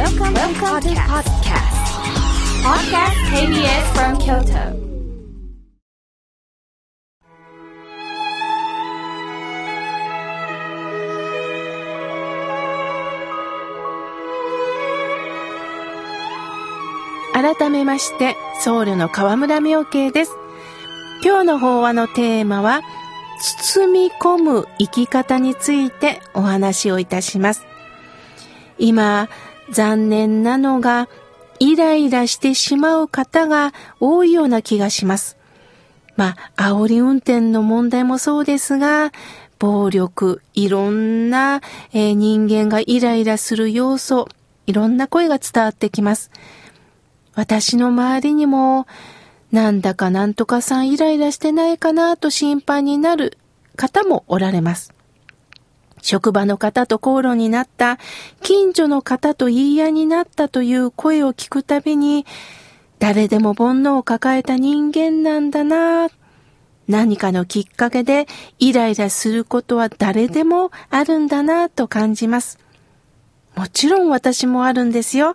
Welcome, Welcome to podcast. Podcast KBS from Kyoto. 改めまして、僧侶の河村明慶です。今日の法話のテーマは、包み込む生き方についてお話をいたします。今、残念なのが、イライラしてしまう方が多いような気がします。まあ、煽り運転の問題もそうですが、暴力、いろんな、えー人間がイライラする要素、いろんな声が伝わってきます。私の周りにも、なんだかなんとかさんイライラしてないかなと心配になる方もおられます。職場の方と口論になった、近所の方と言い合いになったという声を聞くたびに、誰でも煩悩を抱えた人間なんだな何かのきっかけでイライラすることは誰でもあるんだなと感じます。もちろん私もあるんですよ。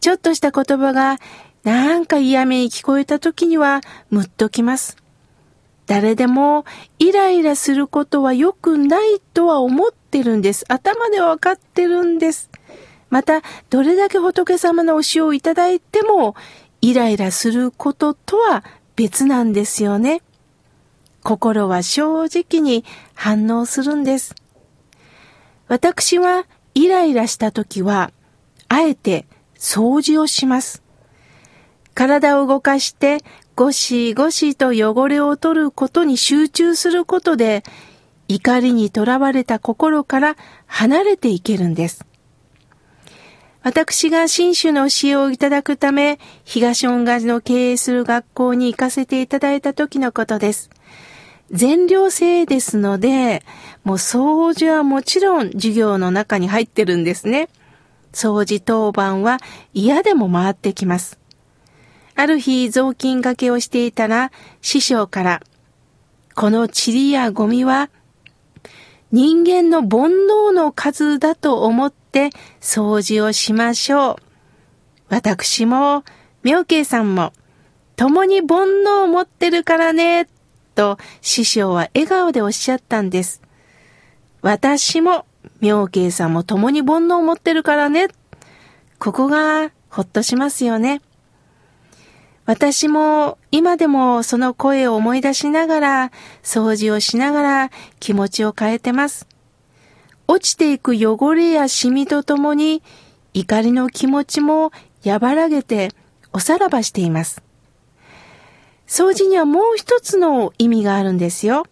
ちょっとした言葉がなんか嫌味に聞こえた時にはムッときます。誰でもイライラすることは良くないとは思ってるんです。頭でわかってるんです。また、どれだけ仏様の教えをいただいても、イライラすることとは別なんですよね。心は正直に反応するんです。私はイライラした時は、あえて掃除をします。体を動かしてゴシゴシと汚れを取ることに集中することで、怒りにとらわれた心から離れていけるんです。私が新種の教えをいただくため、東恩賀寺の経営する学校に行かせていただいた時のことです。全寮制ですので、もう掃除はもちろん授業の中に入ってるんですね。掃除当番は嫌でも回ってきます。ある日雑巾掛けをしていたら師匠から、この塵やゴミは人間の煩悩の数だと思って掃除をしましょう。私も、妙慶さんも、共に煩悩を持ってるからね、と師匠は笑顔でおっしゃったんです。私も、妙慶さんも共に煩悩を持ってるからね。ここがほっとしますよね。私も今でもその声を思い出しながら、掃除をしながら気持ちを変えてます。落ちていく汚れやシミとともに、怒りの気持ちも和らげておさらばしています。掃除にはもう一つの意味があるんですよ。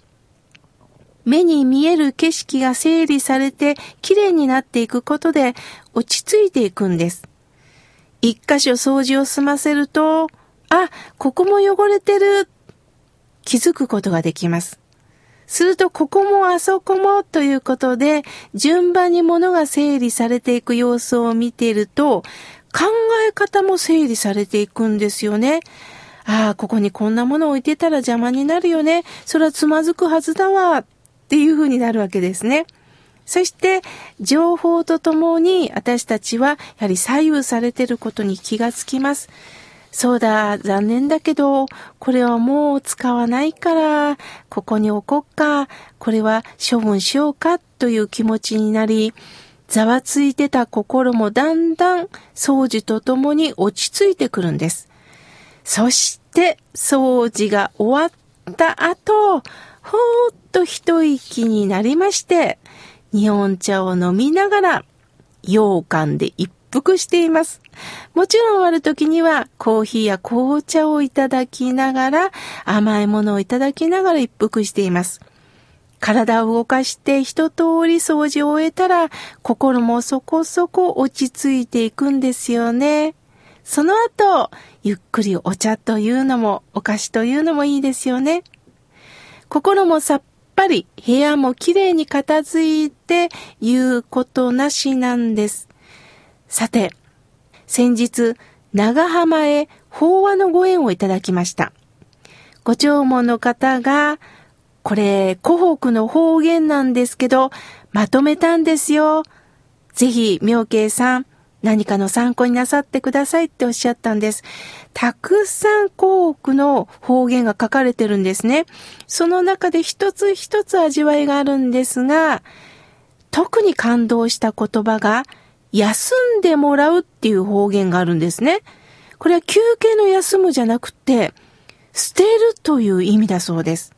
目に見える景色が整理されて綺麗になっていくことで落ち着いていくんです。一箇所掃除を済ませると、あ、ここも汚れてる。気づくことができます。すると、ここもあそこもということで、順番に物が整理されていく様子を見ていると、考え方も整理されていくんですよね。ああ、ここにこんなもの置いてたら邪魔になるよね。それはつまずくはずだわ。っていう風になるわけですね。そして、情報とともに私たちはやはり左右されていることに気がつきます。そうだ、残念だけど、これはもう使わないから、ここに置こっか、これは処分しようかという気持ちになり、ざわついてた心もだんだん掃除とともに落ち着いてくるんです。そして、掃除が終わった後、ほーっと一息になりまして、日本茶を飲みながら、羊羹で一服しています。もちろんある時にはコーヒーや紅茶をいただきながら、甘いものをいただきながら一服しています。体を動かして一通り掃除を終えたら、心もそこそこ落ち着いていくんですよね。その後、ゆっくりお茶というのも、お菓子というのもいいですよね。心もさっぱり、部屋もきれいに片付いて、言うことなしなんです。さて、先日、長浜へ法話のご縁をいただきました。ご弔問の方が、これ、湖北の方言なんですけど、まとめたんですよ。ぜひ、妙慶さん、何かの参考になさってくださいっておっしゃったんです。たくさん多くの方言が書かれてるんですね。その中で一つ一つ味わいがあるんですが、特に感動した言葉が、休んでもらうっていう方言があるんですね。これは休憩の休むじゃなくて、捨てるという意味だそうです。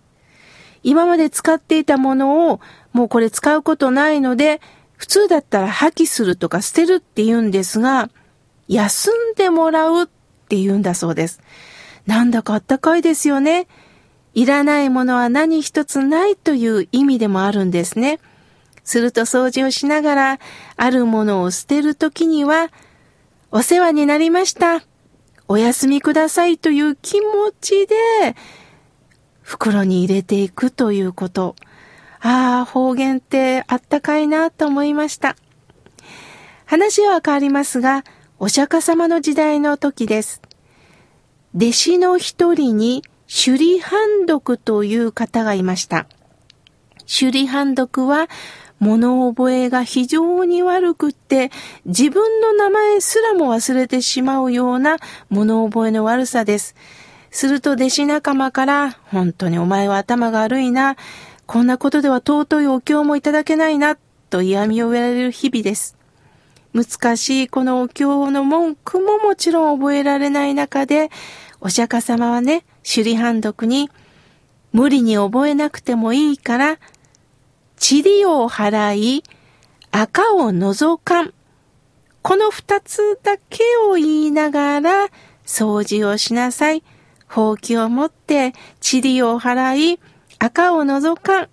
今まで使っていたものをもうこれ使うことないので、普通だったら破棄するとか捨てるって言うんですが、休んでもらうって言うんだそうです。なんだかあったかいですよね。いらないものは何一つないという意味でもあるんですね。すると掃除をしながら、あるものを捨てるときには、お世話になりました。お休みくださいという気持ちで、袋に入れていくということ。ああ、方言ってあったかいなと思いました。話は変わりますが、お釈迦様の時代の時です。弟子の一人に首里判読という方がいました。首里判読は物覚えが非常に悪くって、自分の名前すらも忘れてしまうような物覚えの悪さです。すると弟子仲間から、本当にお前は頭が悪いな、こんなことでは尊いお経もいただけないな、と嫌味を言われる日々です。難しいこのお経の文句ももちろん覚えられない中で、お釈迦様はね、首里判読に、無理に覚えなくてもいいから、塵を払い、赤を除かん。この二つだけを言いながら、掃除をしなさい。ほうきを持って、塵を払い、赤を除かん。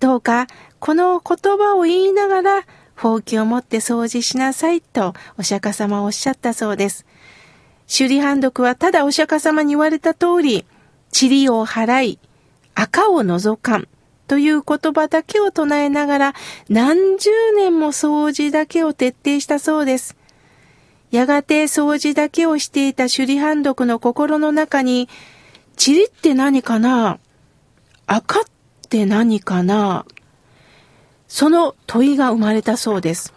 どうか、この言葉を言いながら、ほうきを持って掃除しなさいとお釈迦様はおっしゃったそうです。首里判読はただお釈迦様に言われた通り、塵を払い、赤を除かん。という言葉だけを唱えながら何十年も掃除だけを徹底したそうです。やがて掃除だけをしていた首里判読の心の中に、塵って何かな？赤って何かな？その問いが生まれたそうです。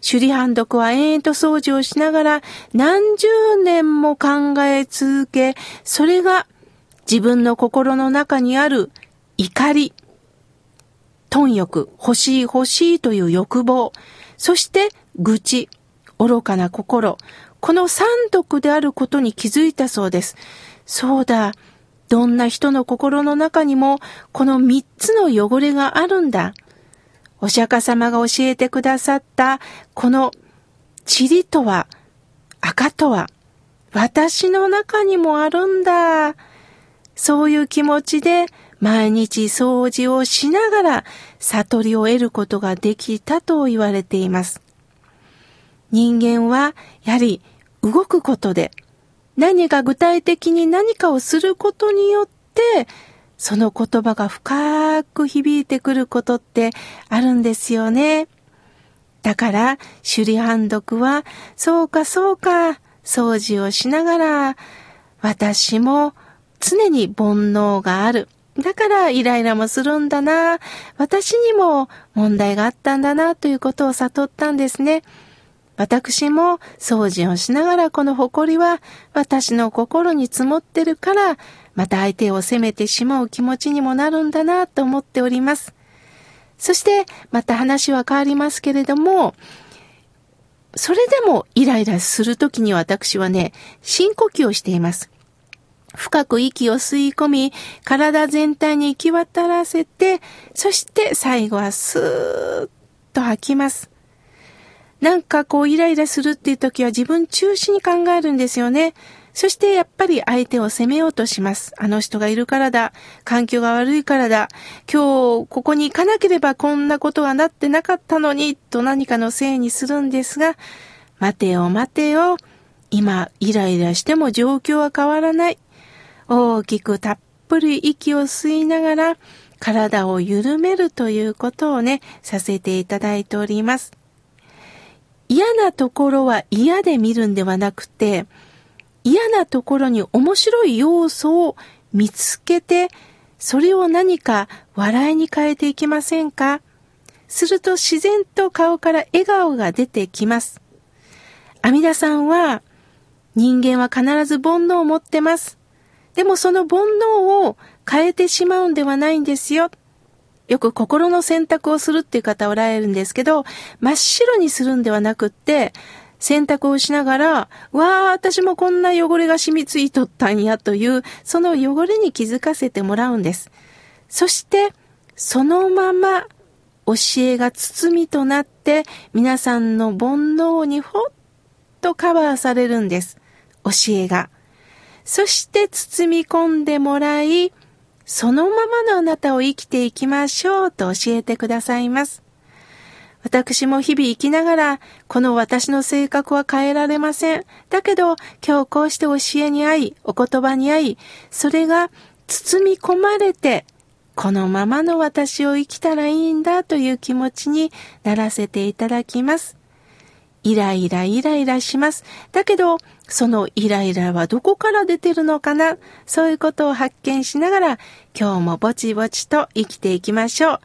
首里判読は延々と掃除をしながら何十年も考え続け、それが自分の心の中にある怒り、貪欲、欲しい欲しいという欲望、そして愚痴、愚かな心、この三毒であることに気づいたそうです。そうだ、どんな人の心の中にもこの三つの汚れがあるんだ。お釈迦様が教えてくださったこの塵とは、赤とは、私の中にもあるんだ。そういう気持ちで毎日掃除をしながら悟りを得ることができたと言われています。人間はやはり動くことで何か具体的に何かをすることによってその言葉が深く響いてくることってあるんですよね。だから、首里判読は、そうかそうか、掃除をしながら、私も常に煩悩がある。だからイライラもするんだな。私にも問題があったんだなということを悟ったんですね。私も掃除をしながらこの誇りは私の心に積もってるから、また相手を責めてしまう気持ちにもなるんだなと思っております。そして、また話は変わりますけれども、それでもイライラするときに私はね、深呼吸をしています。深く息を吸い込み、体全体に行き渡らせて、そして最後はスーッと吐きます。なんかこうイライラするっていう時は自分中心に考えるんですよね。そしてやっぱり相手を責めようとします。あの人がいるからだ。環境が悪いからだ。今日ここに行かなければこんなことはなってなかったのに、と何かのせいにするんですが、待てよ待てよ。今イライラしても状況は変わらない。大きくたっぷり息を吸いながら体を緩めるということをね、させていただいております。嫌なところは嫌で見るんではなくて、嫌なところに面白い要素を見つけて、それを何か笑いに変えていきませんか？すると自然と顔から笑顔が出てきます。阿弥陀さんは、人間は必ず煩悩を持ってます。でもその煩悩を変えてしまうんではないんですよ。よく心の選択をするっていう方おられるんですけど、真っ白にするんではなくって、選択をしながら、わあ、私もこんな汚れが染みついとったんやという、その汚れに気づかせてもらうんです。そして、そのまま教えが包みとなって皆さんの煩悩にほっとカバーされるんです。教えが。そして包み込んでもらい、そのままのあなたを生きていきましょうと教えてくださいます。私も日々生きながら、この私の性格は変えられません。だけど、今日こうして教えに会い、お言葉に会い、それが包み込まれて、このままの私を生きたらいいんだという気持ちにならせていただきます。イライライライラします。だけど、そのイライラはどこから出てるのかな？そういうことを発見しながら、今日もぼちぼちと生きていきましょう。